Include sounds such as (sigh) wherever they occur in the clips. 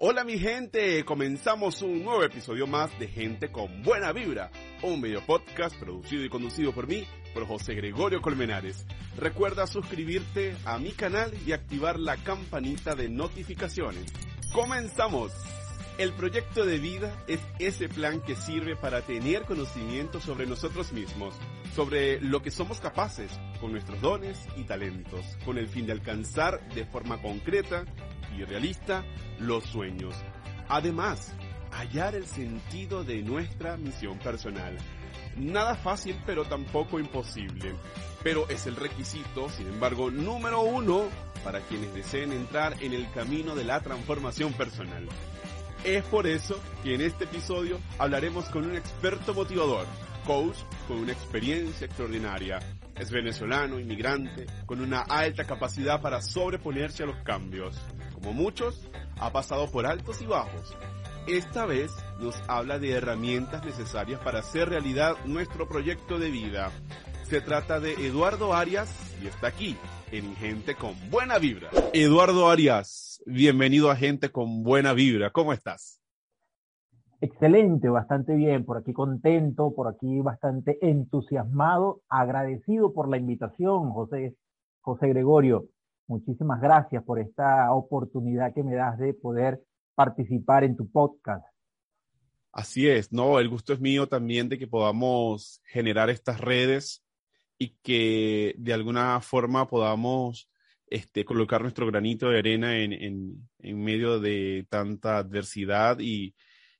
Hola mi gente, comenzamos un nuevo episodio más de Gente con Buena Vibra, un video podcast producido y conducido por mí, por José Gregorio Colmenares. Recuerda suscribirte a mi canal y activar la campanita de notificaciones. ¡Comenzamos! El proyecto de vida es ese plan que sirve para tener conocimiento sobre nosotros mismos, sobre lo que somos capaces con nuestros dones y talentos, con el fin de alcanzar de forma concreta y realista los sueños. Además, hallar el sentido de nuestra misión personal. Nada fácil, pero tampoco imposible. Pero es el requisito, sin embargo, número uno para quienes deseen entrar en el camino de la transformación personal. Es por eso que en este episodio hablaremos con un experto motivador, coach con una experiencia extraordinaria. Es venezolano, inmigrante, con una alta capacidad para sobreponerse a los cambios. Como muchos, ha pasado por altos y bajos. Esta vez nos habla de herramientas necesarias para hacer realidad nuestro proyecto de vida. Se trata de Eduardo Arias y está aquí en Gente con Buena Vibra. Eduardo Arias, bienvenido a Gente con Buena Vibra. ¿Cómo estás? Excelente, bastante bien, por aquí contento, por aquí bastante entusiasmado, agradecido por la invitación, José, José Gregorio. Muchísimas gracias por esta oportunidad que me das de poder participar en tu podcast. Así es, no, el gusto es mío también de que podamos generar estas redes y que de alguna forma podamos este, colocar nuestro granito de arena en, en, en medio de tanta adversidad y,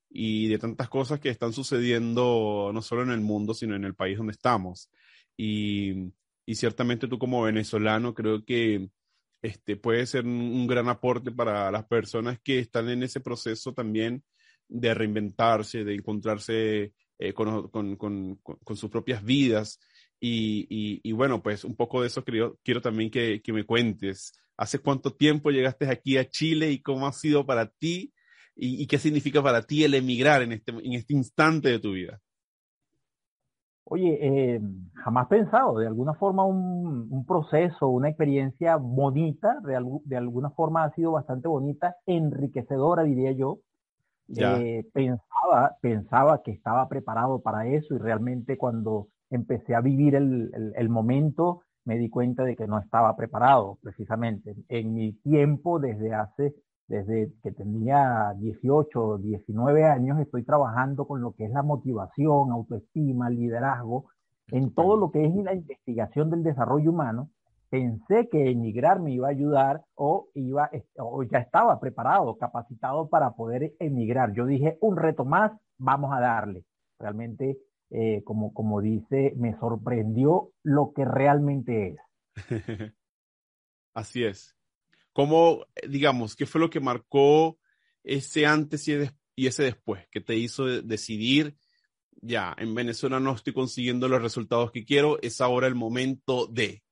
y, de tantas cosas que están sucediendo no solo en el mundo, sino en el país donde estamos. Y, y ciertamente tú como venezolano creo que este, puede ser un, gran aporte para las personas que están en ese proceso también de reinventarse, de encontrarse eh, con, con, con, con, sus propias vidas. Y, y, y, bueno, pues un poco de eso quiero, quiero también que, que, me cuentes. ¿Hace cuánto tiempo llegaste aquí a Chile y cómo ha sido para ti y, y qué significa para ti el emigrar en este, en este instante de tu vida? Oye, eh, jamás pensado, de alguna forma un, un, proceso, una experiencia bonita, de, de, alguna forma ha sido bastante bonita, enriquecedora, diría yo. Eh, pensaba, pensaba que estaba preparado para eso y realmente cuando empecé a vivir el, el, el, momento me di cuenta de que no estaba preparado, precisamente. En mi tiempo, desde hace desde que tenía 18 o 19 años, estoy trabajando con lo que es la motivación, autoestima, liderazgo, en todo lo que es la investigación del desarrollo humano. Pensé que emigrar me iba a ayudar o, iba, o ya estaba preparado, capacitado para poder emigrar. Yo dije, un reto más, vamos a darle. Realmente, eh, como, como dice, me sorprendió lo que realmente es. (laughs) Así es. ¿Cómo, digamos, qué fue lo que marcó ese antes y ese después que te hizo decidir, ya, en Venezuela no estoy consiguiendo los resultados que quiero, es ahora el momento de?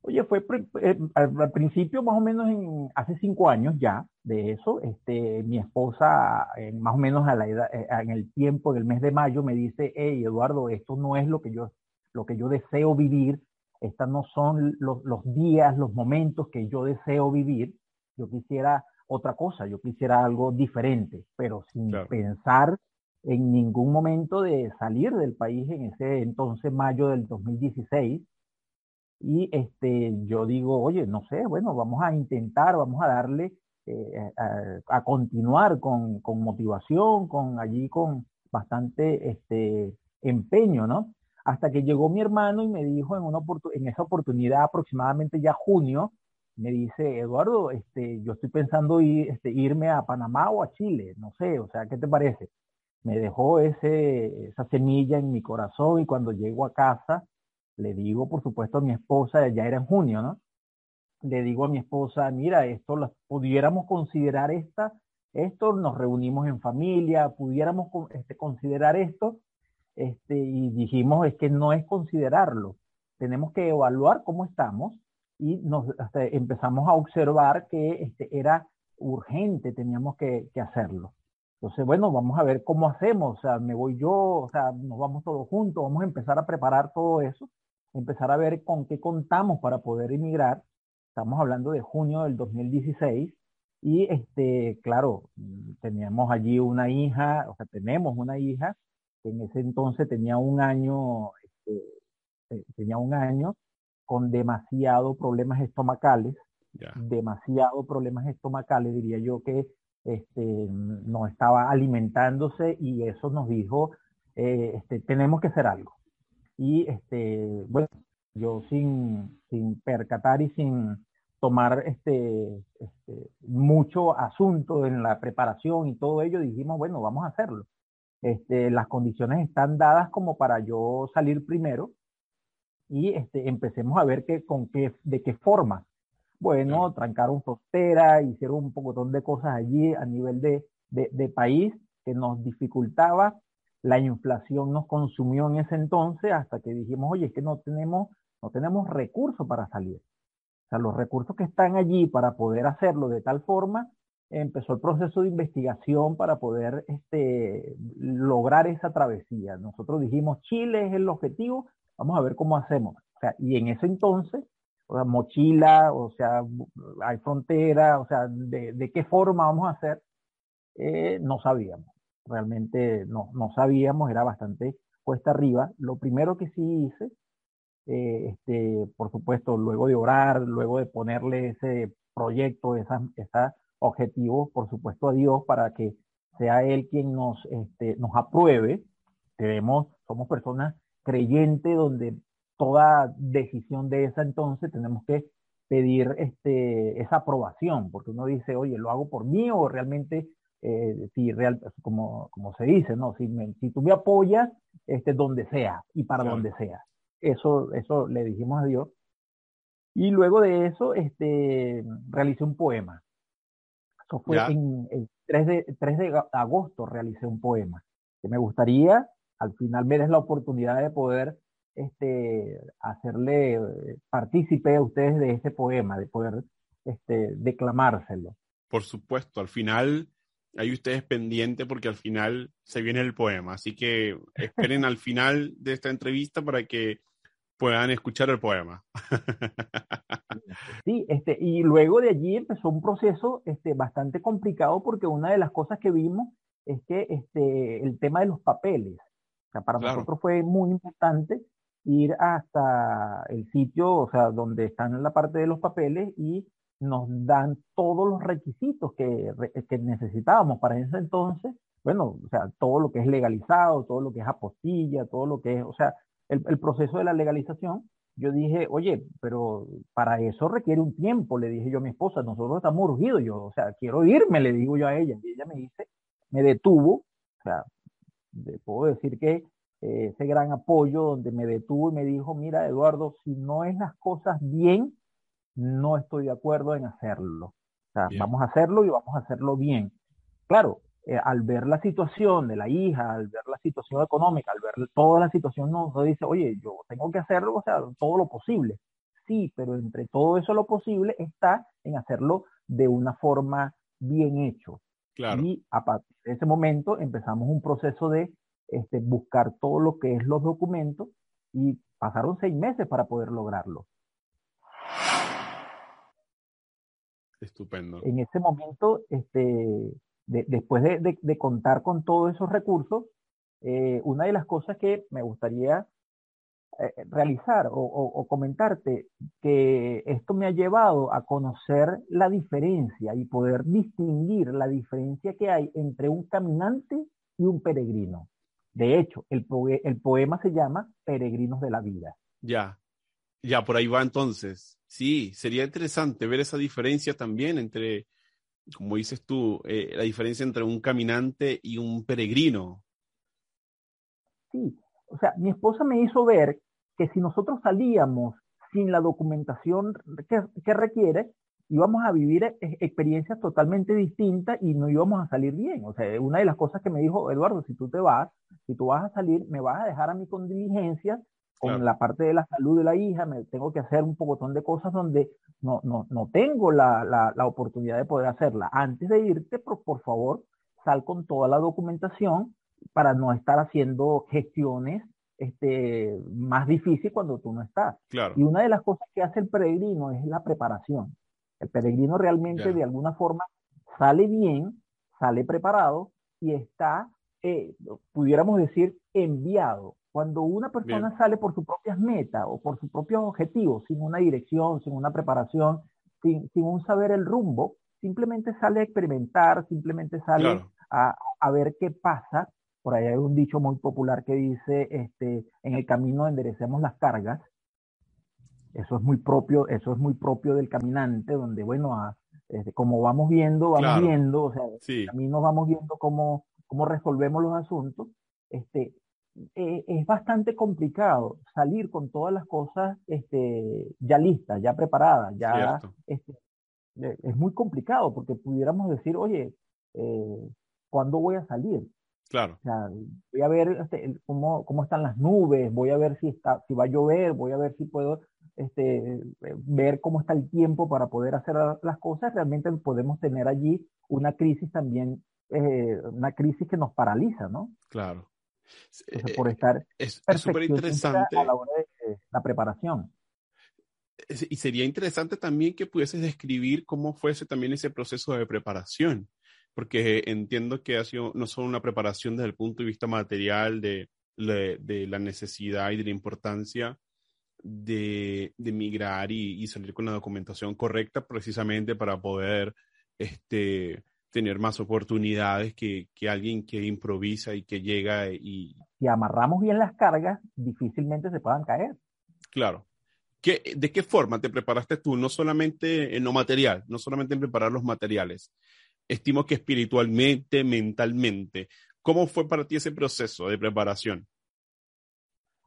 Oye, fue eh, al, principio más o menos en, hace cinco años ya de eso, este, mi esposa eh, más o menos a la edad, eh, en el tiempo, en el mes de mayo, me dice, hey Eduardo, esto no es lo que yo, lo que yo deseo vivir, estas no son los, los, días, los momentos que yo deseo vivir. Yo quisiera otra cosa, yo quisiera algo diferente, pero sin claro. pensar en ningún momento de salir del país en ese entonces, mayo del 2016. Y este, yo digo, oye, no sé, bueno, vamos a intentar, vamos a darle, eh, a, a, continuar con, con, motivación, con allí con bastante este, empeño, ¿no? Hasta que llegó mi hermano y me dijo en, esa oportunidad, aproximadamente ya junio, me dice, Eduardo, este, yo estoy pensando este, irme a Panamá o a Chile, no sé, o sea, ¿qué te parece? Me dejó ese, esa semilla en mi corazón y cuando llego a casa, le digo, por supuesto, a mi esposa, ya era en junio, ¿no? le digo a mi esposa, mira, esto lo pudiéramos considerar esta, esto, nos reunimos en familia, pudiéramos este, considerar esto, este, y dijimos, es que no es considerarlo, tenemos que evaluar cómo estamos y nos empezamos a observar que este, era urgente, teníamos que, que, hacerlo. Entonces, bueno, vamos a ver cómo hacemos, o sea, me voy yo, o sea, nos vamos todos juntos, vamos a empezar a preparar todo eso, empezar a ver con qué contamos para poder emigrar. Estamos hablando de junio del 2016 y, este, claro, teníamos allí una hija, o sea, tenemos una hija que en ese entonces tenía un año, este, eh, tenía un año con demasiados problemas estomacales, demasiados problemas estomacales, diría yo que este, no estaba alimentándose y eso nos dijo, eh, este, tenemos que hacer algo. Y este, bueno, yo sin, sin percatar y sin tomar este, este, mucho asunto en la preparación y todo ello, dijimos, bueno, vamos a hacerlo. Este, las condiciones están dadas como para yo salir primero y este, empecemos a ver que, con qué, de qué forma. Bueno, trancaron frontera, hicieron un poco de cosas allí a nivel de, de, de país que nos dificultaba. La inflación nos consumió en ese entonces hasta que dijimos, oye, es que no tenemos, no tenemos recursos para salir. O sea, los recursos que están allí para poder hacerlo de tal forma empezó el proceso de investigación para poder este, lograr esa travesía. Nosotros dijimos, Chile es el objetivo, vamos a ver cómo hacemos. O sea, y en ese entonces, o mochila, o sea, hay frontera, o sea, de, qué forma vamos a hacer, eh, no sabíamos. Realmente no, no sabíamos, era bastante cuesta arriba. Lo primero que sí hice, eh, este, por supuesto, luego de orar, luego de ponerle ese proyecto, esa, esa objetivos, por supuesto, a Dios para que sea Él quien nos, este, nos apruebe. Tenemos, somos personas creyentes donde toda decisión de esa entonces tenemos que pedir este, esa aprobación, porque uno dice, oye, lo hago por mí o realmente, eh, si real, como, como se dice, ¿no? Si, si tú me apoyas, este, donde sea y para donde sea. Eso, eso le dijimos a Dios. Y luego de eso, este, realicé un poema fue en el 3 de, 3 de agosto realicé un poema que me gustaría, al final me des la oportunidad de poder este, hacerle eh, partícipe a ustedes de este poema, de poder este, declamárselo. Por supuesto, al final hay ustedes pendientes porque al final se viene el poema, así que esperen al final de esta entrevista para que puedan escuchar el poema. Sí, este, y luego de allí empezó un proceso este, bastante complicado porque una de las cosas que vimos es que este, el tema de los papeles, o sea, para nosotros fue muy importante ir hasta el sitio, o sea, donde están la parte de los papeles y nos dan todos los requisitos que, que necesitábamos para ese entonces, bueno, o sea, todo lo que es legalizado, todo lo que es apostilla, todo lo que es, o sea, el, el proceso de la legalización yo dije, oye, pero para eso requiere un tiempo, le dije yo a mi esposa, nosotros estamos urgidos, yo, o sea, quiero irme, le digo yo a ella, y ella me dice, me detuvo, o sea, puedo decir que eh, ese gran apoyo donde me detuvo y me dijo, mira, Eduardo, si no es las cosas bien, no estoy de acuerdo en hacerlo. O sea, vamos a hacerlo y vamos a hacerlo bien. Claro, eh, al ver la situación de la hija, al ver la situación económica, al ver toda la situación, no, dice, oye, yo tengo que hacerlo, o sea, todo lo posible. Sí, pero entre todo eso lo posible está en hacerlo de una forma bien hecho. Claro. Y a partir de ese momento empezamos un proceso de este, buscar todo lo que es los documentos y pasaron seis meses para poder lograrlo. Estupendo. En ese momento, este, después de, contar con todos esos recursos, eh, una de las cosas que me gustaría eh, realizar o, comentarte, que esto me ha llevado a conocer la diferencia y poder distinguir la diferencia que hay entre un caminante y un peregrino. De hecho, el, el poema se llama Peregrinos de la Vida. Ya, ya, por ahí va entonces. Sí, sería interesante ver esa diferencia también entre como dices tú, eh, la diferencia entre un caminante y un peregrino. Sí, o sea, mi esposa me hizo ver que si nosotros salíamos sin la documentación que, que requiere, íbamos a vivir e, e, experiencias totalmente distintas y no íbamos a salir bien. O sea, una de las cosas que me dijo Eduardo, si tú te vas, si tú vas a salir, me vas a dejar a mí con diligencias, con la parte de la salud de la hija, me tengo que hacer un pocotón de cosas donde no, no, no tengo la, la, la oportunidad de poder hacerla. Antes de irte, por, por favor, sal con toda la documentación para no estar haciendo gestiones este, más difíciles cuando tú no estás. Claro. Y una de las cosas que hace el peregrino es la preparación. El peregrino realmente de alguna forma sale bien, sale preparado y está, eh, pudiéramos decir, enviado. Cuando una persona sale por sus propias metas o por sus propios objetivos, sin una dirección, sin una preparación, sin, sin un saber el rumbo, simplemente sale a experimentar, simplemente sale a, a, ver qué pasa. Por ahí hay un dicho muy popular que dice, este, en el camino enderecemos las cargas. Eso es muy propio, eso es muy propio del caminante, donde, bueno, a, este, como vamos viendo, vamos viendo, o sea, sí. camino vamos viendo cómo, cómo resolvemos los asuntos. Este, eh, es bastante complicado salir con todas las cosas este, ya listas, ya preparadas, ya este, eh, es muy complicado porque pudiéramos decir, oye, eh, ¿cuándo voy a salir? Claro. O sea, voy a ver este, cómo, cómo están las nubes, voy a ver si, está, si va a llover, voy a ver si puedo este, ver cómo está el tiempo para poder hacer las cosas. Realmente podemos tener allí una crisis también, eh, una crisis que nos paraliza, ¿no? Claro. Entonces, por estar es súper interesante a la hora de la preparación. Y sería interesante también que pudieses describir cómo fuese también ese proceso de preparación, porque entiendo que ha sido no solo una preparación desde el punto de vista material de, de, la necesidad y de la importancia de, de migrar y, y, salir con la documentación correcta precisamente para poder este, tener más oportunidades que, que alguien que improvisa y que llega y... Si amarramos bien las cargas, difícilmente se puedan caer. Claro, ¿De qué forma te preparaste tú? No solamente en lo material, no solamente en preparar los materiales. Estimo que espiritualmente, mentalmente. ¿Cómo fue para ti ese proceso de preparación?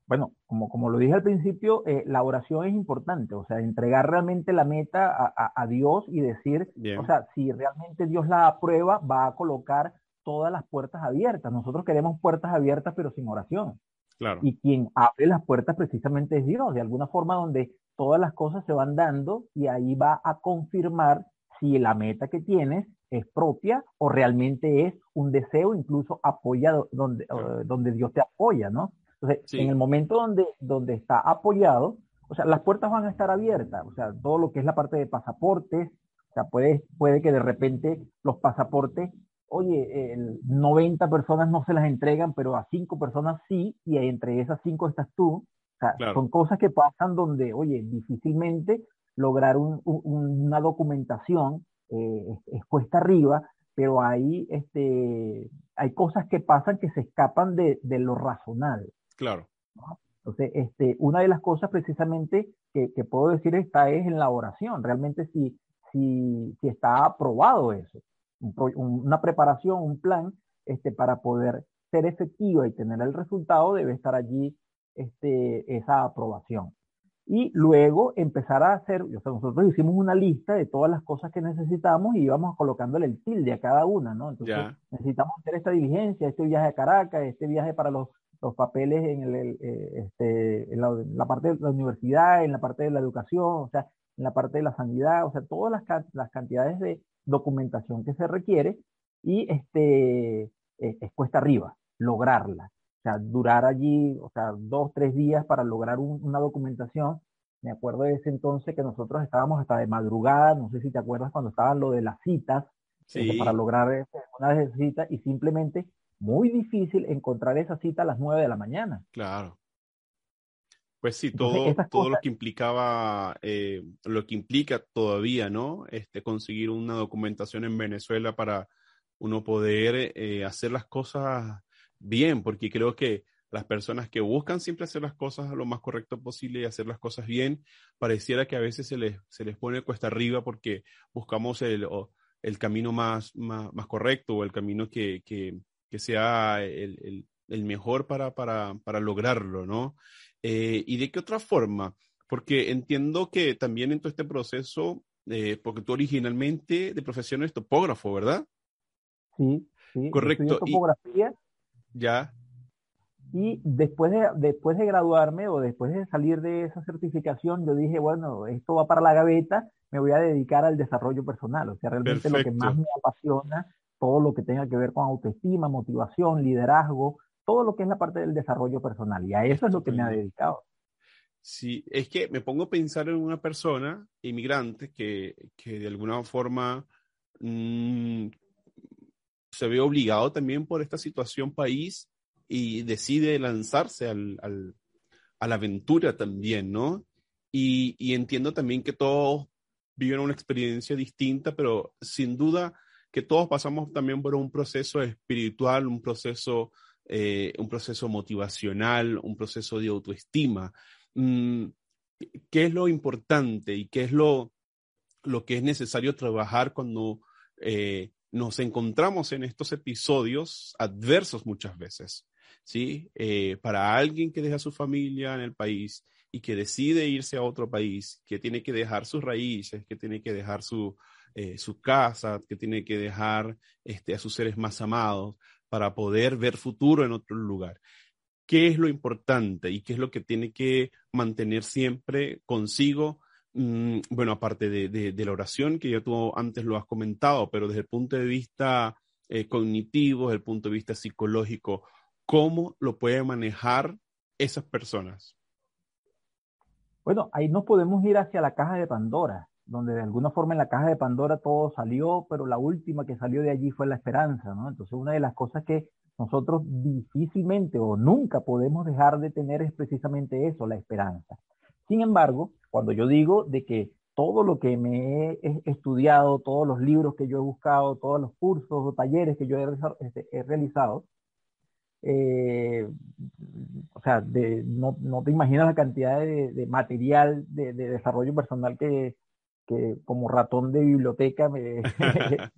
Bueno, como, como lo dije al principio, eh, la oración es importante, o sea, entregar realmente la meta a, a, Dios y decir, o sea, si realmente Dios la aprueba, va a colocar todas las puertas abiertas. Nosotros queremos puertas abiertas, pero sin oración. Y quien abre las puertas precisamente es Dios, de alguna forma donde todas las cosas se van dando y ahí va a confirmar si la meta que tienes es propia o realmente es un deseo incluso apoyado, donde, donde Dios te apoya, ¿no? Entonces, en el momento donde, donde está apoyado, o sea, las puertas van a estar abiertas, o sea, todo lo que es la parte de pasaportes, o sea, puede, puede que de repente los pasaportes oye, el 90 personas no se las entregan, pero a 5 personas sí, y entre esas 5 estás tú. O sea, Son cosas que pasan donde, oye, difícilmente lograr un, una documentación eh, es, cuesta arriba, pero ahí este, hay cosas que pasan que se escapan de, de lo razonable. Claro. Entonces, este, una de las cosas precisamente que, que, puedo decir está es en la oración, realmente si, si, si está aprobado eso una preparación, un plan este, para poder ser efectiva y tener el resultado, debe estar allí este, esa aprobación. Y luego empezar a hacer, o sea, nosotros hicimos una lista de todas las cosas que necesitamos y íbamos colocándole el tilde a cada una, ¿no? Entonces, necesitamos hacer esta diligencia, este viaje a Caracas, este viaje para los, los papeles en, el, eh, este, en, la, la, parte de la universidad, en la parte de la educación, o sea, en la parte de la sanidad, o sea, todas las, las cantidades de, documentación que se requiere y este, eh, es, cuesta arriba lograrla. O sea, durar allí, o sea, dos, tres días para lograr una documentación. Me acuerdo de ese entonces que nosotros estábamos hasta de madrugada, no sé si te acuerdas cuando estaban lo de las citas, este, para lograr este, una citas y simplemente muy difícil encontrar esa cita a las nueve de la mañana. Claro. Pues sí, todo, todo lo que implicaba, eh, lo que implica todavía, ¿no? Este, conseguir una documentación en Venezuela para uno poder eh, hacer las cosas bien, porque creo que las personas que buscan siempre hacer las cosas lo más correcto posible y hacer las cosas bien, pareciera que a veces se les, se les pone cuesta arriba porque buscamos el, el camino más, más, más, correcto o el camino que, que, que sea el, el, el, mejor para, para, para lograrlo, ¿no? Eh, ¿Y de qué otra forma? Porque entiendo que también en todo este proceso, eh, porque tú originalmente de profesión eres topógrafo, ¿verdad? Sí, sí. Correcto. topografía. ya. Y después de, después de graduarme o después de salir de esa certificación, yo dije, bueno, esto va para la gaveta, me voy a dedicar al desarrollo personal. O sea, realmente lo que más me apasiona, todo lo que tenga que ver con autoestima, motivación, liderazgo, todo lo que es la parte del desarrollo personal. Y a eso es lo que me ha dedicado. Sí, es que me pongo a pensar en una persona inmigrante que, que de alguna forma mmm, se ve obligado también por esta situación país y decide lanzarse al, al, a la aventura también, ¿no? Y, y, entiendo también que todos viven una experiencia distinta, pero sin duda que todos pasamos también por un proceso espiritual, un proceso, eh, un proceso motivacional, un proceso de autoestima. Mm, ¿Qué es lo importante y qué es lo, lo que es necesario trabajar cuando eh, nos encontramos en estos episodios adversos muchas veces? ¿sí? Eh, para alguien que deja su familia en el país y que decide irse a otro país, que tiene que dejar sus raíces, que tiene que dejar su, eh, su casa, que tiene que dejar este, a sus seres más amados para poder ver futuro en otro lugar. ¿Qué es lo importante y qué es lo que tiene que mantener siempre consigo? Mm, bueno, aparte de, de, la oración, que ya tú antes lo has comentado, pero desde el punto de vista eh, cognitivo, desde el punto de vista psicológico, ¿Cómo lo pueden manejar esas personas? Bueno, ahí nos podemos ir hacia la caja de Pandora, donde de alguna forma en la caja de Pandora todo salió, pero la última que salió de allí fue la esperanza, ¿no? Entonces una de las cosas que nosotros difícilmente o nunca podemos dejar de tener es precisamente eso, la esperanza. Sin embargo, cuando yo digo de que todo lo que me he estudiado, todos los libros que yo he buscado, todos los cursos o talleres que yo he, este, realizado, eh, o sea, de, no, no, te imaginas la cantidad de, material de, desarrollo personal que, que, como ratón de biblioteca me (laughs) (laughs)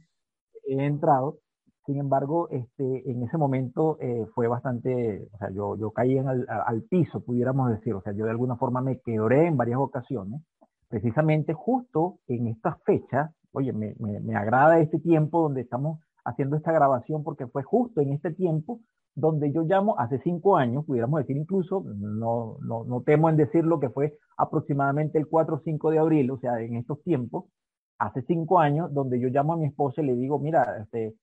he entrado. Sin embargo, este, en ese momento eh, fue bastante, o sea, yo, yo caí en al, al, piso, pudiéramos decir, o sea, yo de alguna forma me quebré en varias ocasiones, precisamente justo en estas fechas, oye, me, me, me agrada este tiempo donde estamos haciendo esta grabación porque fue justo en este tiempo donde yo llamo hace cinco años, pudiéramos decir incluso, no, no, no temo en decir lo que fue aproximadamente el 4 o 5 de abril, o sea, en estos tiempos, hace cinco años, donde yo llamo a mi esposa y le digo, mira, este,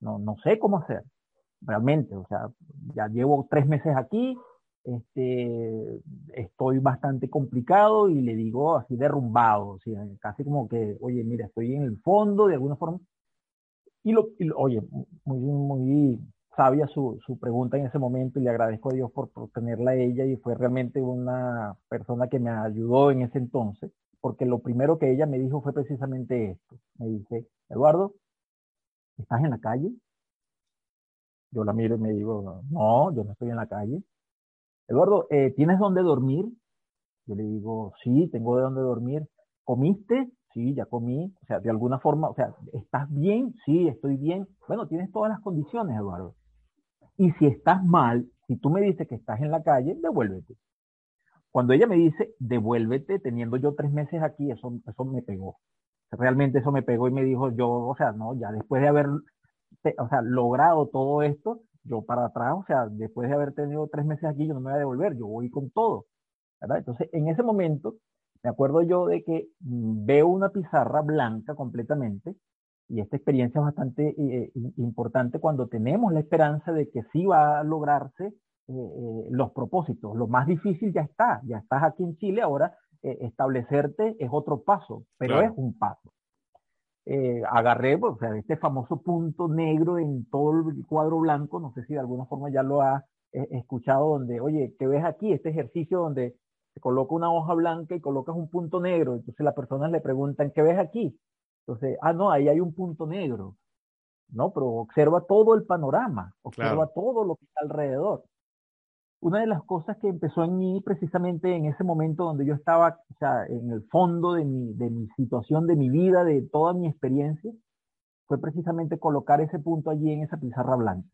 no, no sé cómo hacer, realmente, o sea, ya llevo tres meses aquí, este, estoy bastante complicado y le digo así derrumbado, o sea, casi como que, oye, mira, estoy en el fondo de alguna forma. Y lo, y lo oye, muy, muy sabia su, su, pregunta en ese momento y le agradezco a Dios por, por, tenerla a ella y fue realmente una persona que me ayudó en ese entonces, porque lo primero que ella me dijo fue precisamente esto. Me dice, Eduardo, ¿estás en la calle? Yo la miro y me digo, no, yo no estoy en la calle. Eduardo, eh, ¿tienes dónde dormir? Yo le digo, sí, tengo de dónde dormir. ¿Comiste? Sí, ya comí. O sea, de alguna forma, o sea, ¿estás bien? Sí, estoy bien. Bueno, tienes todas las condiciones, Eduardo. Y si estás mal, si tú me dices que estás en la calle, devuélvete. Cuando ella me dice, devuélvete, teniendo yo tres meses aquí, eso, me pegó. Realmente eso me pegó y me dijo, yo, o sea, no, ya después de haber, o sea, logrado todo esto, yo para atrás, o sea, después de haber tenido tres meses aquí, yo no me voy a devolver, yo voy con todo. ¿verdad? Entonces, en ese momento, me acuerdo yo de que mm, veo una pizarra blanca completamente y esta experiencia es bastante eh, importante cuando tenemos la esperanza de que sí va a lograrse eh, eh, los propósitos. Lo más difícil ya está, ya estás aquí en Chile, ahora establecerte es otro paso, pero es un paso. agarré pues, o sea, este famoso punto negro en todo el cuadro blanco, no sé si de alguna forma ya lo has escuchado, donde, oye, ¿qué ves aquí? Este ejercicio donde se coloca una hoja blanca y colocas un punto negro, entonces las personas le preguntan, ¿qué ves aquí? Entonces, ah, no, ahí hay un punto negro. No, pero observa todo el panorama, observa todo lo que está alrededor. Una de las cosas que empezó en mí precisamente en ese momento donde yo estaba, o sea, en el fondo de mi, de mi situación, de mi vida, de toda mi experiencia, fue precisamente colocar ese punto allí en esa pizarra blanca.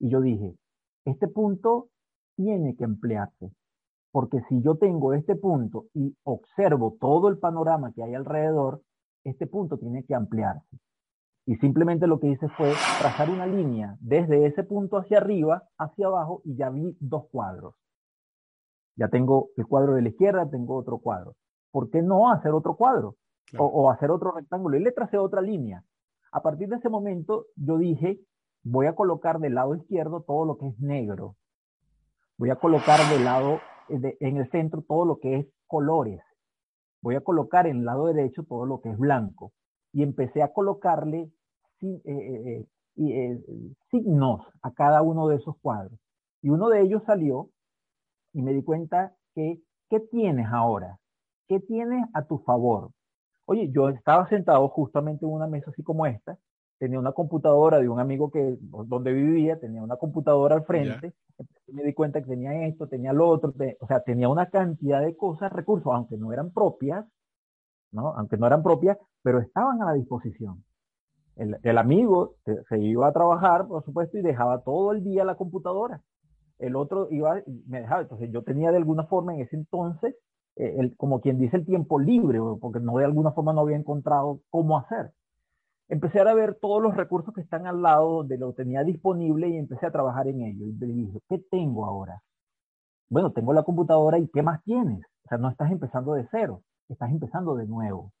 Y yo dije, este punto tiene que emplearse. Porque si yo tengo este punto y observo todo el panorama que hay alrededor, este punto tiene que ampliarse. Y simplemente lo que hice fue trazar una línea desde ese punto hacia arriba, hacia abajo, y ya vi dos cuadros. Ya tengo el cuadro de la izquierda, tengo otro cuadro. ¿Por qué no hacer otro cuadro? O, hacer otro rectángulo. Y le tracé otra línea. A partir de ese momento, yo dije, voy a colocar del lado izquierdo todo lo que es negro. Voy a colocar del lado, eh, en el centro todo lo que es colores. Voy a colocar en el lado derecho todo lo que es blanco y empecé a colocarle eh, eh, eh, signos a cada uno de esos cuadros. Y uno de ellos salió y me di cuenta que, ¿qué tienes ahora? ¿Qué tienes a tu favor? Oye, yo estaba sentado justamente en una mesa así como esta, tenía una computadora de un amigo que donde vivía, tenía una computadora al frente, me di cuenta que tenía esto, tenía lo otro, o sea, tenía una cantidad de cosas, recursos, aunque no eran propias, ¿no? Aunque no eran propias, pero estaban a la disposición. El, amigo se, iba a trabajar, por supuesto, y dejaba todo el día la computadora. El otro iba, me dejaba. Entonces yo tenía de alguna forma en ese entonces, eh, el, como quien dice, el tiempo libre, porque no de alguna forma no había encontrado cómo hacer. Empecé a ver todos los recursos que están al lado donde lo tenía disponible y empecé a trabajar en ello. Y le dije, ¿qué tengo ahora? Bueno, tengo la computadora y ¿qué más tienes? O sea, no estás empezando de cero, estás empezando de nuevo.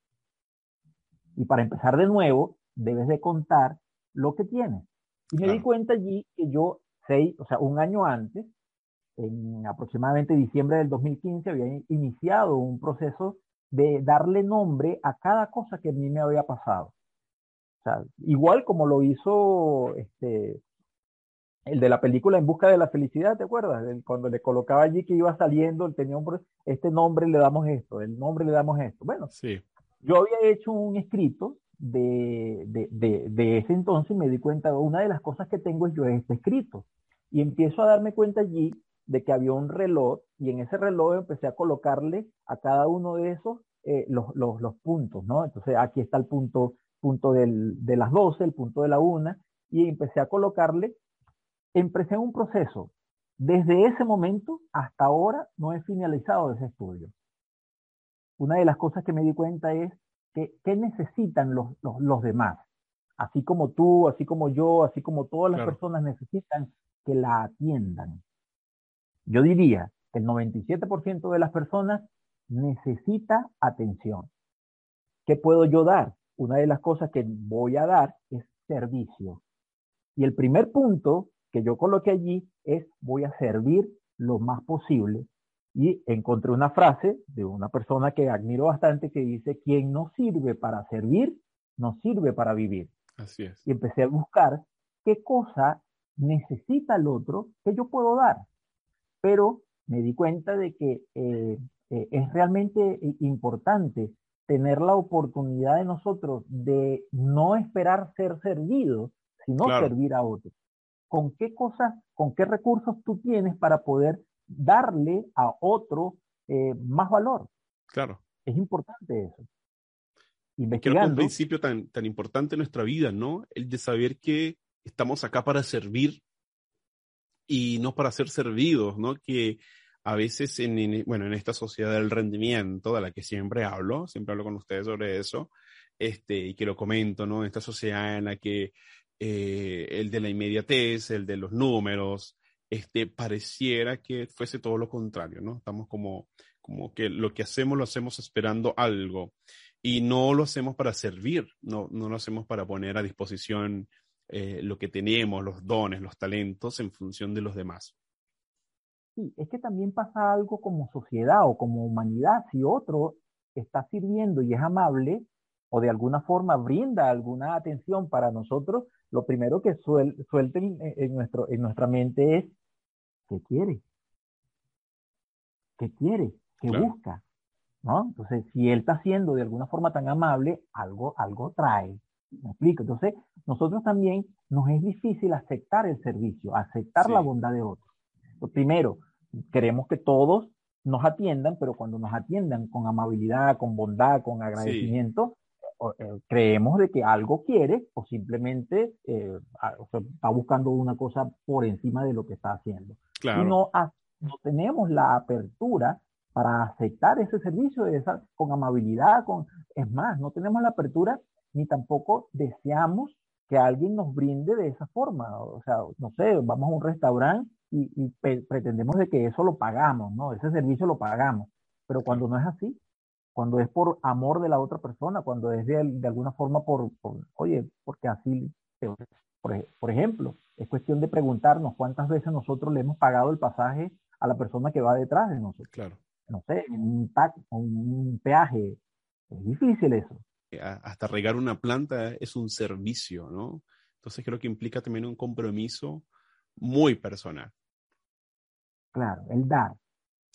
Y para empezar de nuevo, debes de contar lo que tienes. Y me di cuenta allí que yo, seis, o sea, un año antes, en aproximadamente diciembre del 2015, había iniciado un proceso de darle nombre a cada cosa que a mí me había pasado. O sea, igual como lo hizo este, el de la película En Busca de la Felicidad, ¿te acuerdas? cuando le colocaba allí que iba saliendo, él tenía un, este nombre le damos esto, el nombre le damos esto. Bueno, sí. Yo había hecho un escrito de, de, ese entonces y me di cuenta, una de las cosas que tengo es yo este escrito. Y empiezo a darme cuenta allí de que había un reloj y en ese reloj empecé a colocarle a cada uno de esos eh, los, puntos, ¿no? Entonces aquí está el punto, punto de las 12, el punto de la 1 y empecé a colocarle, empecé un proceso. Desde ese momento hasta ahora no he finalizado ese estudio una de las cosas que me di cuenta es que qué necesitan los, los, demás. Así como tú, así como yo, así como todas las personas necesitan que la atiendan. Yo diría que el 97% de las personas necesita atención. ¿Qué puedo yo dar? Una de las cosas que voy a dar es servicio. Y el primer punto que yo coloqué allí es voy a servir lo más posible y encontré una frase de una persona que admiro bastante que dice, quien no sirve para servir, no sirve para vivir. Así es. Y empecé a buscar qué cosa necesita el otro que yo puedo dar. Pero me di cuenta de que eh, eh, es realmente importante tener la oportunidad de nosotros de no esperar ser servidos, sino servir a otros. ¿Con qué cosas, con qué recursos tú tienes para poder darle a otro eh, más valor. Claro. Es importante eso. Creo que es un principio tan, tan importante en nuestra vida, ¿no? El de saber que estamos acá para servir y no para ser servidos, ¿no? Que a veces en, bueno, en esta sociedad del rendimiento de la que siempre hablo, siempre hablo con ustedes sobre eso, este, y que lo comento, ¿no? Esta sociedad en la que eh, el de la inmediatez, el de los números, este, pareciera que fuese todo lo contrario, ¿no? Estamos como, como que lo que hacemos lo hacemos esperando algo y no lo hacemos para servir, no, no lo hacemos para poner a disposición eh, lo que tenemos, los dones, los talentos en función de los demás. Sí, es que también pasa algo como sociedad o como humanidad. Si otro está sirviendo y es amable o de alguna forma brinda alguna atención para nosotros, lo primero que suelten en, nuestro, en nuestra mente es ¿Qué quiere? ¿Qué quiere? ¿Qué busca? ¿No? Entonces, si él está siendo de alguna forma tan amable, algo, algo trae. ¿Me explico? Entonces, nosotros también nos es difícil aceptar el servicio, aceptar la bondad de otros. Primero, queremos que todos nos atiendan, pero cuando nos atiendan con amabilidad, con bondad, con agradecimiento, eh, creemos de que algo quiere o simplemente eh, está buscando una cosa por encima de lo que está haciendo. Y no, no tenemos la apertura para aceptar ese servicio de esa, con amabilidad, con, es más, no tenemos la apertura ni tampoco deseamos que alguien nos brinde de esa forma. O sea, no sé, vamos a un restaurante y, pretendemos de que eso lo pagamos, ¿no? Ese servicio lo pagamos. Pero cuando no es así, cuando es por amor de la otra persona, cuando es de, de alguna forma por, oye, porque así, por, por, ejemplo, es cuestión de preguntarnos cuántas veces nosotros le hemos pagado el pasaje a la persona que va detrás de nosotros. Claro. No sé, un, un peaje. Es difícil eso. Hasta regar una planta es un servicio, ¿no? Entonces creo que implica también un compromiso muy personal. Claro, el dar.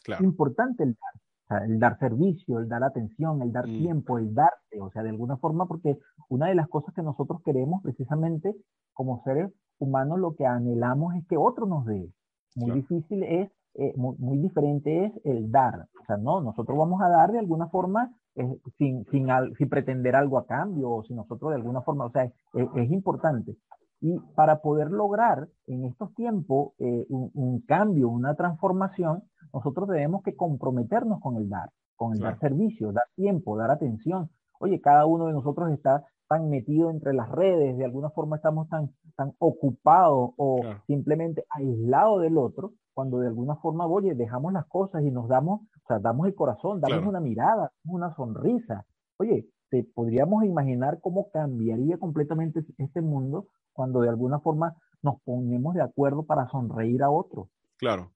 Claro. Importante el dar el dar servicio, el dar atención, el dar mm. tiempo, el darte, o sea, de alguna forma, porque una de las cosas que nosotros queremos precisamente como seres humanos, lo que anhelamos es que otro nos dé. Muy difícil es, eh, muy, diferente es el dar. O sea, no, nosotros vamos a dar de alguna forma eh, sin, sin, sin, pretender algo a cambio, o si nosotros de alguna forma, o sea, es, es importante. Y para poder lograr en estos tiempos eh, un, un, cambio, una transformación, nosotros debemos que comprometernos con el dar, con el dar servicio, dar tiempo, dar atención. Oye, cada uno de nosotros está tan metido entre las redes, de alguna forma estamos tan, tan ocupados o simplemente aislados del otro, cuando de alguna forma, oye, dejamos las cosas y nos damos, sea, damos el corazón, damos una mirada, una sonrisa. Oye, te podríamos imaginar cómo cambiaría completamente este mundo cuando de alguna forma nos ponemos de acuerdo para sonreír a otro. Claro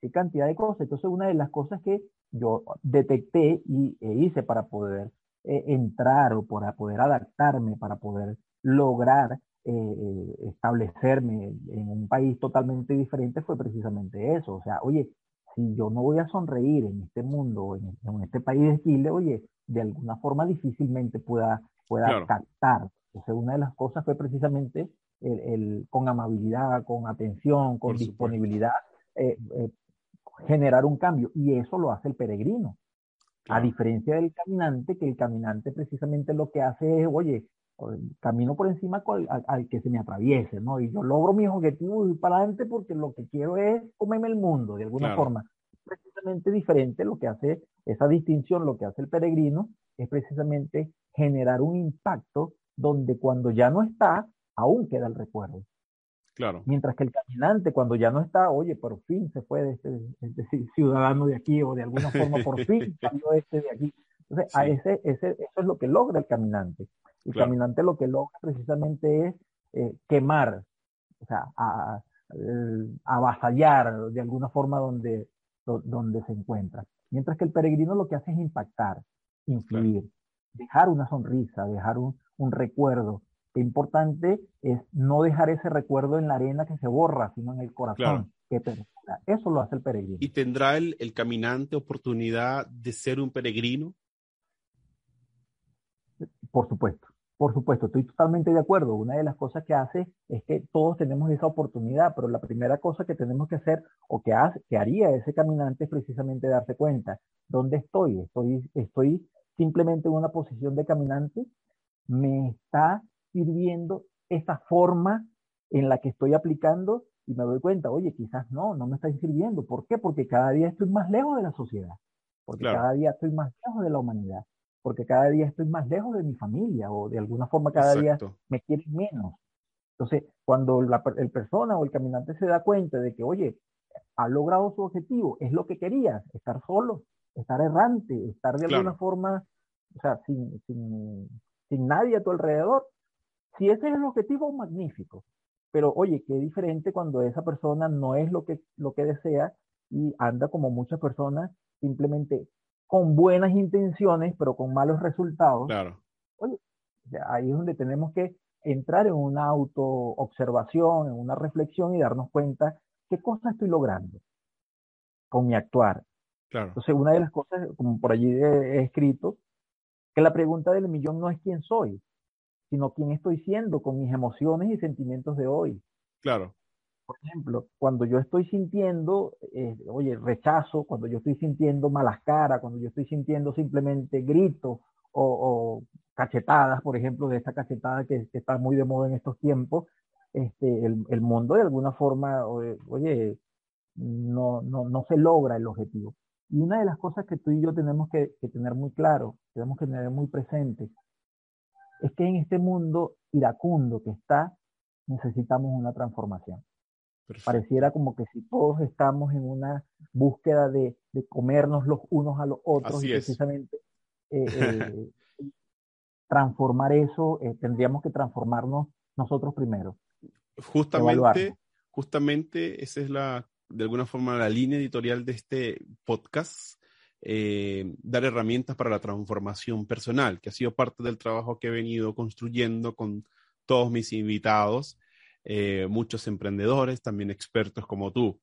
qué cantidad de cosas. Entonces, una de las cosas que yo detecté y e hice para poder eh, entrar o para poder adaptarme, para poder lograr eh, eh, establecerme en un país totalmente diferente fue precisamente eso. O sea, oye, si yo no voy a sonreír en este mundo, en, en este país de Chile, oye, de alguna forma difícilmente pueda, pueda captar. Entonces, una de las cosas fue precisamente el, el con amabilidad, con atención, con disponibilidad, eh, generar un cambio. Y eso lo hace el peregrino. A diferencia del caminante, que el caminante precisamente lo que hace es, oye, camino por encima al, que se me atraviese, ¿no? Y yo logro mis objetivos y para adelante porque lo que quiero es comerme el mundo, de alguna forma. Precisamente diferente lo que hace esa distinción, lo que hace el peregrino, es precisamente generar un impacto donde cuando ya no está, aún queda el recuerdo. Mientras que el caminante, cuando ya no está, oye, por fin se fue de este, este (laughs) ciudadano de aquí, o de alguna forma por (laughs) fin salió este de aquí. Entonces, a ese, ese, eso es lo que logra el caminante. El caminante lo que logra precisamente es eh, quemar, o sea, a, avasallar de alguna forma donde, donde se encuentra. Mientras que el peregrino lo que hace es impactar, influir, dejar una sonrisa, dejar un, un recuerdo, Qué importante es no dejar ese recuerdo en la arena que se borra, sino en el corazón que Eso lo hace el peregrino. ¿Y tendrá el, el caminante oportunidad de ser un peregrino? Por supuesto, por supuesto, estoy totalmente de acuerdo. Una de las cosas que hace es que todos tenemos esa oportunidad, pero la primera cosa que tenemos que hacer o que, hace, que haría ese caminante es precisamente darse cuenta, ¿dónde estoy? Estoy, estoy simplemente en una posición de caminante, me está sirviendo esa forma en la que estoy aplicando y me doy cuenta, oye, quizás no, no me está sirviendo. ¿Por qué? Porque cada día estoy más lejos de la sociedad, porque cada día estoy más lejos de la humanidad, porque cada día estoy más lejos de mi familia o de alguna forma cada día me quieren menos. Entonces, cuando la el persona o el caminante se da cuenta de que, oye, ha logrado su objetivo, es lo que querías, estar solo, estar errante, estar de alguna forma, o sea, sin, sin, sin nadie a tu alrededor, si ese es el objetivo, magnífico. Pero oye, qué diferente cuando esa persona no es lo que, lo que desea y anda como muchas personas simplemente con buenas intenciones, pero con malos resultados. Claro. Oye, ahí es donde tenemos que entrar en una autoobservación, en una reflexión y darnos cuenta qué cosa estoy logrando con mi actuar. Claro. Entonces, una de las cosas, como por allí he escrito, que la pregunta del millón no es quién soy, sino quién estoy siendo con mis emociones y sentimientos de hoy. Claro. Por ejemplo, cuando yo estoy sintiendo, eh, oye, rechazo, cuando yo estoy sintiendo malas caras, cuando yo estoy sintiendo simplemente gritos o, cachetadas, por ejemplo, de esta cachetada que, está muy de moda en estos tiempos, este, el, mundo de alguna forma, oye, no, no, no se logra el objetivo. Y una de las cosas que tú y yo tenemos que, tener muy claro, tenemos que tener muy presente, es que en este mundo iracundo que está, necesitamos una transformación. Pareciera como que si todos estamos en una búsqueda de, comernos los unos a los otros y precisamente eh, (laughs) eh, transformar eso, eh, tendríamos que transformarnos nosotros primero. Justamente, justamente esa es la de alguna forma la línea editorial de este podcast, eh, dar herramientas para la transformación personal, que ha sido parte del trabajo que he venido construyendo con todos mis invitados, eh, muchos emprendedores, también expertos como tú.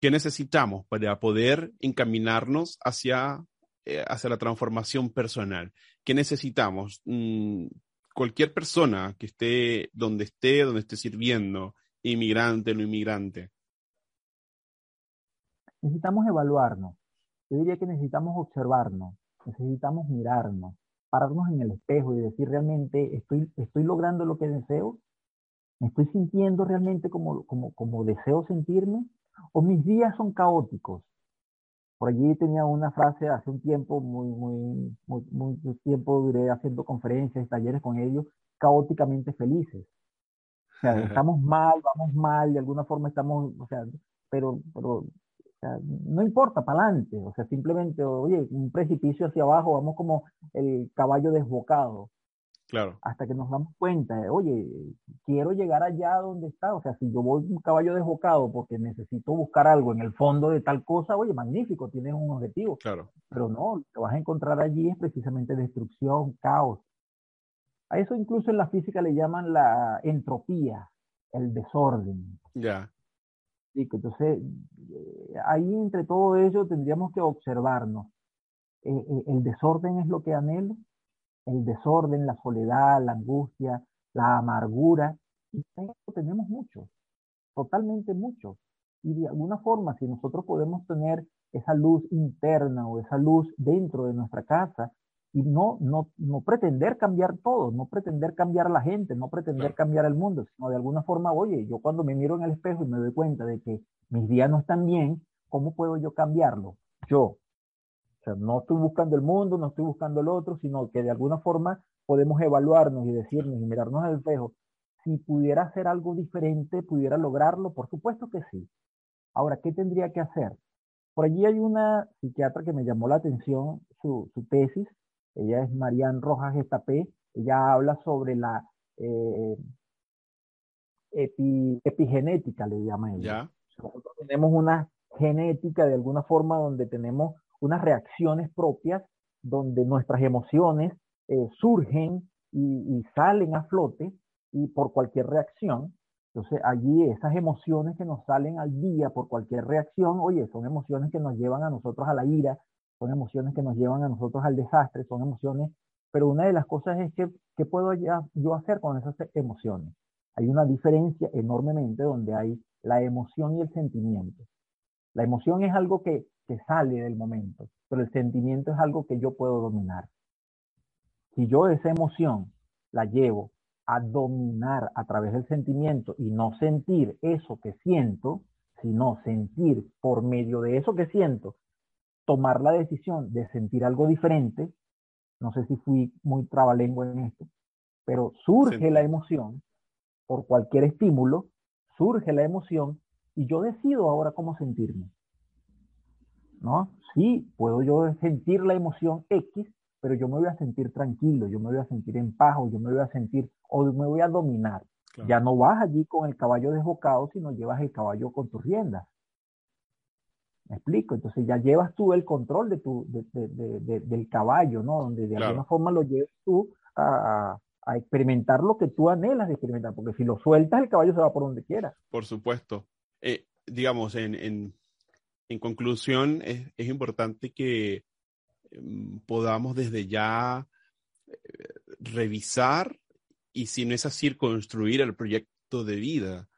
¿Qué necesitamos para poder encaminarnos hacia, eh, hacia la transformación personal? ¿Qué necesitamos? Mm, cualquier persona que esté donde esté, donde esté sirviendo, inmigrante, no inmigrante, necesitamos evaluarnos. Yo diría que necesitamos observarnos, necesitamos mirarnos, pararnos en el espejo y decir realmente estoy, estoy logrando lo que deseo, me estoy sintiendo realmente como, como, como deseo sentirme, o mis días son caóticos. Por allí tenía una frase hace un tiempo, muy, muy, muy, muy tiempo duré haciendo conferencias, talleres con ellos, caóticamente felices. O sea, estamos mal, vamos mal, de alguna forma estamos, o sea, pero, pero no importa, para adelante. O sea, simplemente, oye, un precipicio hacia abajo, vamos como el caballo desbocado. Claro. Hasta que nos damos cuenta, oye, quiero llegar allá donde está. O sea, si yo voy un caballo desbocado porque necesito buscar algo en el fondo de tal cosa, oye, magnífico, tienes un objetivo. Claro. Pero no, lo que vas a encontrar allí es precisamente destrucción, caos. A eso incluso en la física le llaman la entropía, el desorden. Ya. Entonces, eh, ahí entre todo ello tendríamos que observarnos. Eh, eh, el desorden es lo que anhelo, el desorden, la soledad, la angustia, la amargura, y eso tenemos mucho, totalmente mucho. Y de alguna forma, si nosotros podemos tener esa luz interna o esa luz dentro de nuestra casa, y no, no, no pretender cambiar todo, no pretender cambiar a la gente, no pretender cambiar el mundo, sino de alguna forma, oye, yo cuando me miro en el espejo y me doy cuenta de que mis días no están bien, ¿cómo puedo yo cambiarlo? Yo. O sea, no estoy buscando el mundo, no estoy buscando el otro, sino que de alguna forma podemos evaluarnos y decirnos y mirarnos al espejo. Si pudiera hacer algo diferente, pudiera lograrlo, por supuesto que sí. Ahora, ¿qué tendría que hacer? Por allí hay una psiquiatra que me llamó la atención su, su tesis, ella es Marian Rojas Estapé, ella habla sobre la eh, epigenética, le llama ella. Nosotros tenemos una genética de alguna forma donde tenemos unas reacciones propias, donde nuestras emociones eh, surgen y, salen a flote y por cualquier reacción. Entonces allí esas emociones que nos salen al día por cualquier reacción, oye, son emociones que nos llevan a nosotros a la ira, son emociones que nos llevan a nosotros al desastre, son emociones, pero una de las cosas es que, ¿qué puedo yo hacer con esas emociones? Hay una diferencia enormemente donde hay la emoción y el sentimiento. La emoción es algo que, que sale del momento, pero el sentimiento es algo que yo puedo dominar. Si yo esa emoción la llevo a dominar a través del sentimiento y no sentir eso que siento, sino sentir por medio de eso que siento tomar la decisión de sentir algo diferente, no sé si fui muy trabalengua en esto, pero surge la emoción por cualquier estímulo, surge la emoción y yo decido ahora cómo sentirme. ¿No? Sí, puedo yo sentir la emoción X, pero yo me voy a sentir tranquilo, yo me voy a sentir en paz, o yo me voy a sentir, o me voy a dominar. Ya no vas allí con el caballo desbocado, sino llevas el caballo con tus riendas. ¿Me explico? Entonces ya llevas tú el control de tu, del caballo, ¿no? Donde de alguna forma lo llevas tú a, experimentar lo que tú anhelas de experimentar, porque si lo sueltas, el caballo se va por donde quiera. Por supuesto. Eh, digamos, en, en, en conclusión, es, es, importante que em, podamos desde ya eh, revisar y si no es así, construir el proyecto de vida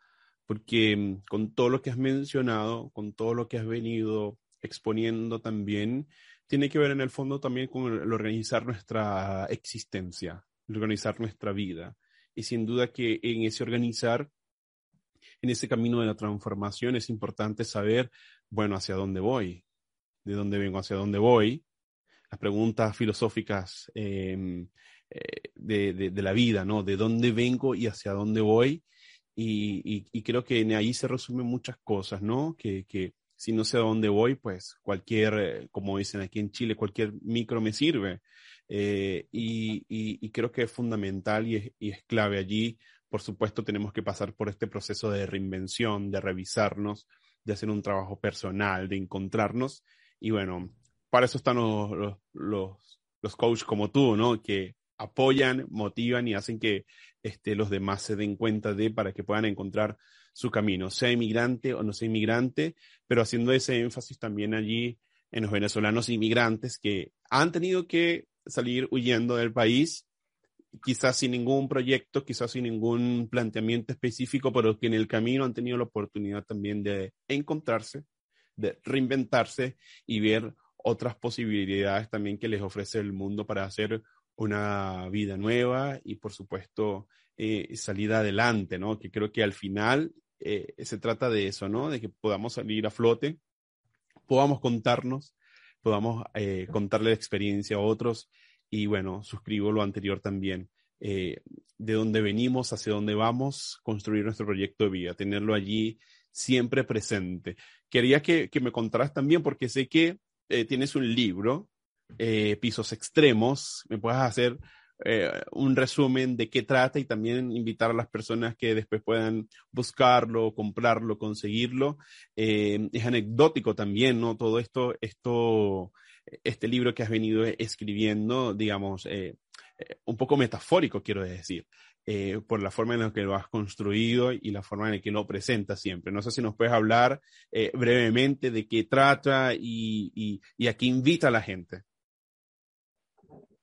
porque mm, con todo lo que has mencionado, con todo lo que has venido exponiendo también, tiene que ver en el fondo también con el, organizar nuestra existencia, el organizar nuestra vida. Y sin duda que en ese organizar en ese camino de la transformación es importante saber, bueno, hacia dónde voy, de dónde vengo, hacia dónde voy. Las preguntas filosóficas em, eh, de, la vida, ¿no? De dónde vengo y hacia dónde voy. Y, creo que en ahí se resumen muchas cosas, ¿no? Que, si no sé a dónde voy, pues cualquier, eh, como dicen aquí en Chile, cualquier micro me sirve. Eh, y, creo que es fundamental y y es clave allí. Por supuesto, tenemos que pasar por este proceso de reinvención, de revisarnos, de hacer un trabajo personal, de encontrarnos. Y bueno, para eso están los, los, los coaches como tú, ¿no? Que apoyan, motivan y hacen que este, los demás se den cuenta de para que puedan encontrar su camino, sea inmigrante o no sea inmigrante, pero haciendo ese énfasis también allí en los venezolanos inmigrantes que han tenido que salir huyendo del país, quizás sin ningún proyecto, quizás sin ningún planteamiento específico, pero que en el camino han tenido la oportunidad también de encontrarse, de reinventarse y ver otras posibilidades también que les ofrece el mundo para hacer una vida nueva y por supuesto eh, salir adelante, ¿no? Que creo que al final eh, se trata de eso, ¿no? De que podamos salir a flote, podamos contarnos, podamos eh, contarle la experiencia a otros y bueno, suscribo lo anterior también. de dónde venimos, hacia dónde vamos, construir nuestro proyecto de vida, tenerlo allí siempre presente. Quería que, que me contaras también, porque sé que tienes un libro eh, pisos extremos, me puedas hacer eh, un resumen de qué trata y también invitar a las personas que después puedan buscarlo, comprarlo, conseguirlo. Eh, es anecdótico también, ¿no? Todo esto, esto, este libro que has venido escribiendo, digamos, un poco metafórico, quiero decir. por la forma en la que lo has construido y la forma en la que lo presentas siempre. No sé si nos puedes hablar brevemente de qué trata y, y, y a qué invita a la gente.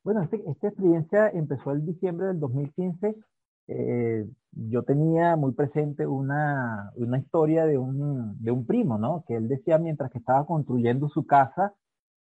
Bueno, este, esta experiencia empezó el diciembre del 2015. Eh, yo tenía muy presente una, una historia de un, de un, primo, ¿no? Que él decía mientras que estaba construyendo su casa,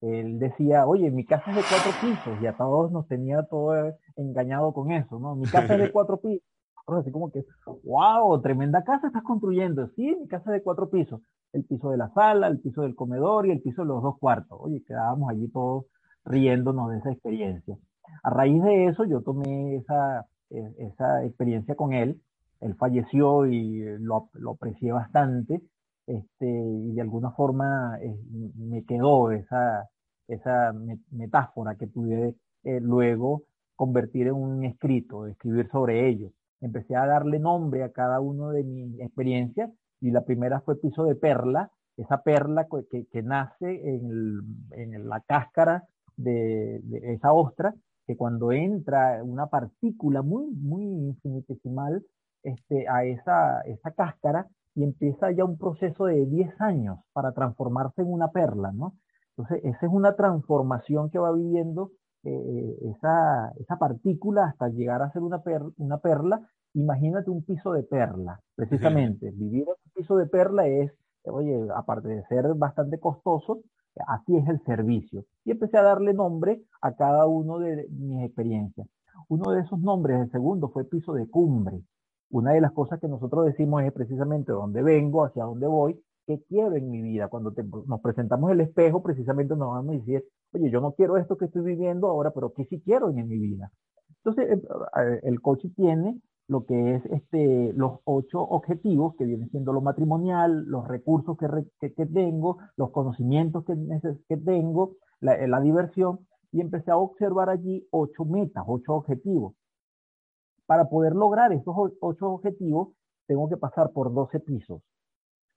él decía, oye, mi casa es de cuatro pisos, y a todos nos tenía todo engañado con eso, ¿no? Mi casa es de (laughs) cuatro pisos. Así como que, wow, tremenda casa estás construyendo. Sí, mi casa es de cuatro pisos. El piso de la sala, el piso del comedor y el piso de los dos cuartos. Oye, quedábamos allí todos riéndonos de esa experiencia. A raíz de eso yo tomé esa, e, esa experiencia con él. Él falleció y lo, lo aprecié bastante este, y de alguna forma eh, me quedó esa, esa metáfora que pude eh, luego convertir en un escrito, escribir sobre ello. Empecé a darle nombre a cada uno de mis experiencias y la primera fue Piso de Perla, esa perla que, que nace en, en, la cáscara de, esa ostra, que cuando entra una partícula muy, muy infinitesimal este, a esa, esa cáscara y empieza ya un proceso de 10 años para transformarse en una perla, ¿no? Entonces, esa es una transformación que va viviendo eh, esa, esa, partícula hasta llegar a ser una, una perla. Imagínate un piso de perla, precisamente. Vivir en un piso de perla es, oye, aparte de ser bastante costoso, Así es el servicio. Y empecé a darle nombre a cada uno de mis experiencias. Uno de esos nombres, el segundo, fue piso de cumbre. Una de las cosas que nosotros decimos es precisamente dónde vengo, hacia dónde voy, qué quiero en mi vida. Cuando nos presentamos el espejo, precisamente nos vamos a decir, oye, yo no quiero esto que estoy viviendo ahora, pero ¿qué sí quiero en mi vida? Entonces, eh, el coach tiene lo que es este, los ocho objetivos, que vienen siendo lo matrimonial, los recursos que, tengo, los conocimientos que, tengo, la, la, diversión, y empecé a observar allí ocho metas, ocho objetivos. Para poder lograr estos ocho objetivos, tengo que pasar por 12 pisos.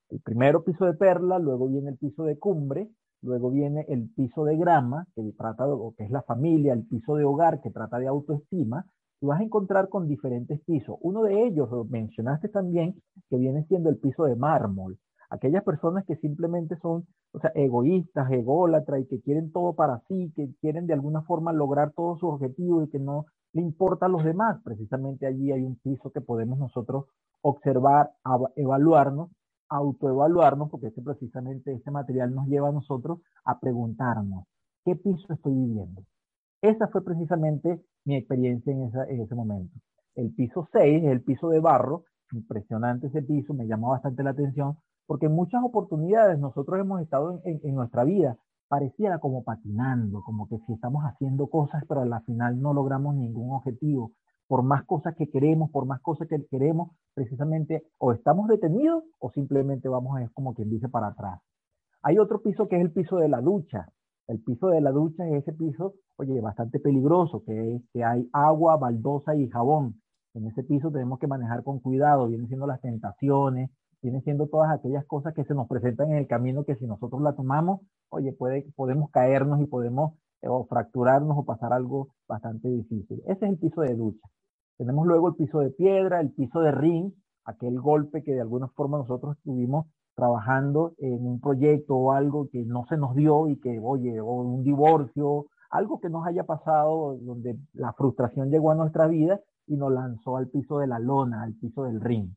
El primero piso de perla, luego viene el piso de cumbre, luego viene el piso de grama, que trata de que es la familia, el piso de hogar, que trata de autoestima, y vas a encontrar con diferentes pisos. Uno de ellos, lo mencionaste también, que viene siendo el piso de mármol. Aquellas personas que simplemente son o sea, egoístas, ególatras y que quieren todo para sí, que quieren de alguna forma lograr todos sus objetivos y que no le importa a los demás. Precisamente allí hay un piso que podemos nosotros observar, evaluarnos, autoevaluarnos, porque este, precisamente este material nos lleva a nosotros a preguntarnos, ¿qué piso estoy viviendo? Esa fue precisamente mi experiencia en, ese momento. El piso 6 es el piso de barro, impresionante ese piso, me llamó bastante la atención, porque en muchas oportunidades nosotros hemos estado en, nuestra vida, pareciera como patinando, como que si estamos haciendo cosas, pero al final no logramos ningún objetivo. Por más cosas que queremos, por más cosas que queremos, precisamente o estamos detenidos o simplemente vamos, es como quien dice, para atrás. Hay otro piso que es el piso de la ducha. El piso de la ducha es ese piso, oye, bastante peligroso, que, es, que hay agua, baldosa y jabón. En ese piso tenemos que manejar con cuidado, vienen siendo las tentaciones, vienen siendo todas aquellas cosas que se nos presentan en el camino que si nosotros la tomamos, oye, puede, podemos caernos y podemos eh, o fracturarnos o pasar algo bastante difícil. Ese es el piso de ducha. Tenemos luego el piso de piedra, el piso de ring, aquel golpe que de alguna forma nosotros estuvimos trabajando en un proyecto o algo que no se nos dio y que, oye, o un divorcio, algo que nos haya pasado donde la frustración llegó a nuestra vida y nos lanzó al piso de la lona, al piso del ring.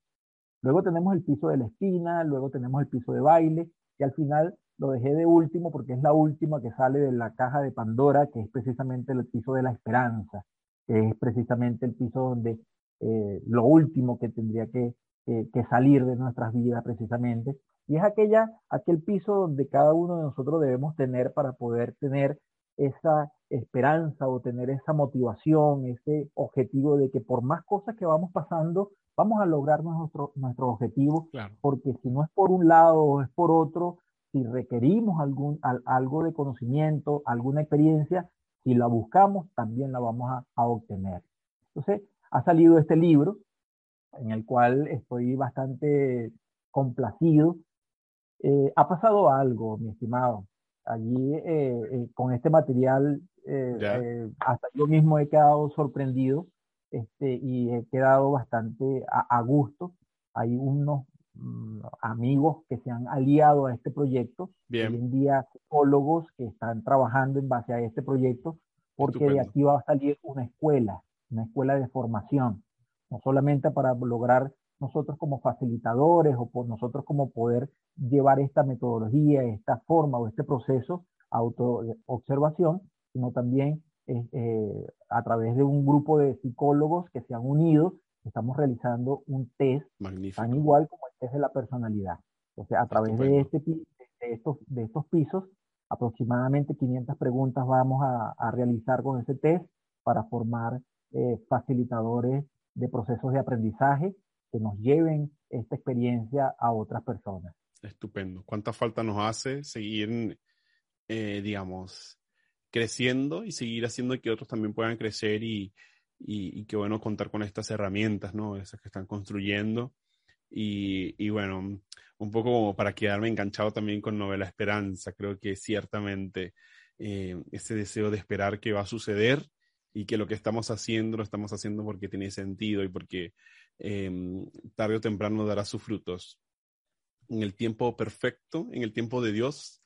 Luego tenemos el piso de la esquina, luego tenemos el piso de baile y al final lo dejé de último porque es la última que sale de la caja de Pandora, que es precisamente el piso de la esperanza, que es precisamente el piso donde eh, lo último que tendría que, que, salir de nuestras vidas precisamente. Y es aquella, aquel piso donde cada uno de nosotros debemos tener para poder tener esa esperanza o tener esa motivación, ese objetivo de que por más cosas que vamos pasando, vamos a lograr nuestro, nuestro objetivo, porque si no es por un lado o es por otro, si requerimos algún, algo de conocimiento, alguna experiencia, si la buscamos, también la vamos a, a obtener. Entonces, ha salido este libro, en el cual estoy bastante complacido. Eh, ha pasado algo, mi estimado. Allí, eh, eh, con este material, hasta yo mismo he quedado sorprendido este, y he quedado bastante a, gusto. Hay unos mm, amigos que se han aliado a este proyecto, Bien. hoy en día psicólogos que están trabajando en base a este proyecto, porque de aquí va a salir una escuela, una escuela de formación, no solamente para lograr nosotros como facilitadores o por nosotros como poder llevar esta metodología, esta forma o este proceso a autoobservación, sino también eh, a través de un grupo de psicólogos que se han unido, estamos realizando un test tan igual como el test de la personalidad. Sea, a través de, este, de, estos, de estos pisos, aproximadamente 500 preguntas vamos a, realizar con ese test para formar eh, facilitadores de procesos de aprendizaje que nos lleven esta experiencia a otras personas. Estupendo. ¿Cuánta falta nos hace seguir, eh, digamos, creciendo y seguir haciendo que otros también puedan crecer y, y, qué bueno contar con estas herramientas, ¿no? Esas que están construyendo. Y, y, bueno, un poco como para quedarme enganchado también con Novela Esperanza, creo que ciertamente eh, ese deseo de esperar que va a suceder y que lo que estamos haciendo lo estamos haciendo porque tiene sentido y porque eh, tarde o temprano dará sus frutos. En el tiempo perfecto, en el tiempo de Dios,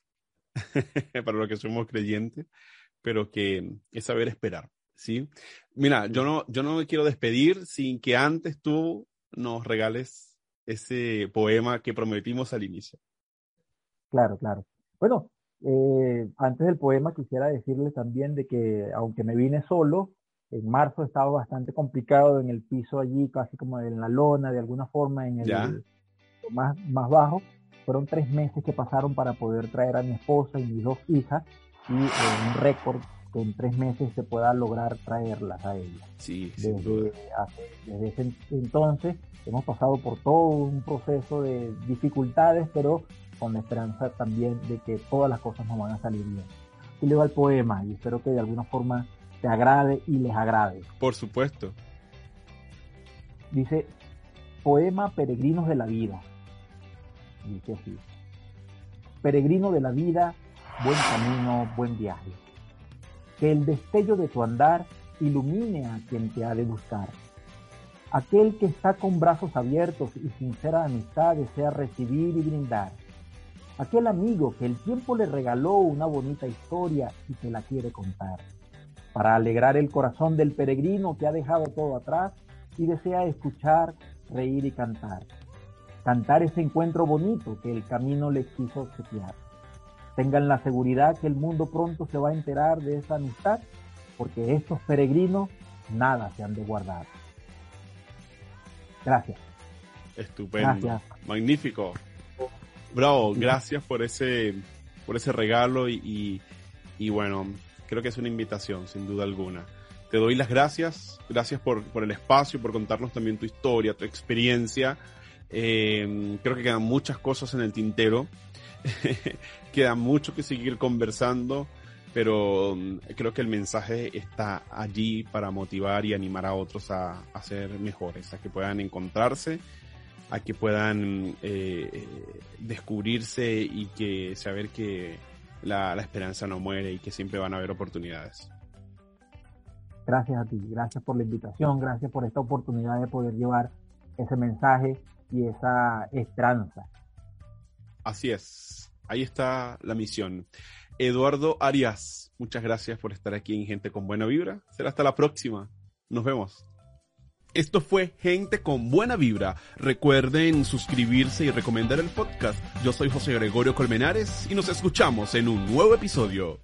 (laughs) para los que somos creyentes, pero que es saber esperar, ¿sí? Mira, yo no, yo no me quiero despedir sin que antes tú nos regales ese poema que prometimos al inicio. Claro, claro. Bueno, eh, antes del poema quisiera decirle también de que aunque me vine solo, en marzo estaba bastante complicado en el piso allí, casi como en la lona, de alguna forma, en el más, más bajo. Fueron tres meses que pasaron para poder traer a mi esposa y mis dos hijas y un récord que en tres meses se pueda lograr traerlas a ella. Sí, desde, desde ese entonces hemos pasado por todo un proceso de dificultades, pero con la esperanza también de que todas las cosas nos van a salir bien. Y leo el poema y espero que de alguna forma te agrade y les agrade. Por supuesto. Dice, poema Peregrinos de la Vida. Dice así. Peregrino de la vida, buen camino, buen viaje. Que el destello de tu andar ilumine a quien te ha de buscar. Aquel que está con brazos abiertos y sincera amistad desea recibir y brindar. Aquel amigo que el tiempo le regaló una bonita historia y te la quiere contar. Para alegrar el corazón del peregrino que ha dejado todo atrás y desea escuchar, reír y cantar. Cantar ese encuentro bonito que el camino le quiso obsequiar. Tengan la seguridad que el mundo pronto se va a enterar de esa amistad, porque estos peregrinos nada se han de guardar. Gracias. Estupendo. Magnífico. Bravo, gracias por ese, por ese regalo y, y, bueno, creo que es una invitación, sin duda alguna. Te doy las gracias, gracias por, por el espacio, por contarnos también tu historia, tu experiencia. Eh, creo que quedan muchas cosas en el tintero. (laughs) Queda mucho que seguir conversando, pero mm, creo que el mensaje está allí para motivar y animar a otros a, a ser mejores, a que puedan encontrarse, a que puedan eh, descubrirse y que saber que la, la esperanza no muere y que siempre van a haber oportunidades. Gracias a ti, gracias por la invitación, gracias por esta oportunidad de poder llevar ese mensaje y esa esperanza. Así es, ahí está la misión. Eduardo Arias, muchas gracias por estar aquí en Gente con Buena Vibra. Será hasta la próxima. Nos vemos. Esto fue Gente con Buena Vibra. Recuerden suscribirse y recomendar el podcast. Yo soy José Gregorio Colmenares y nos escuchamos en un nuevo episodio.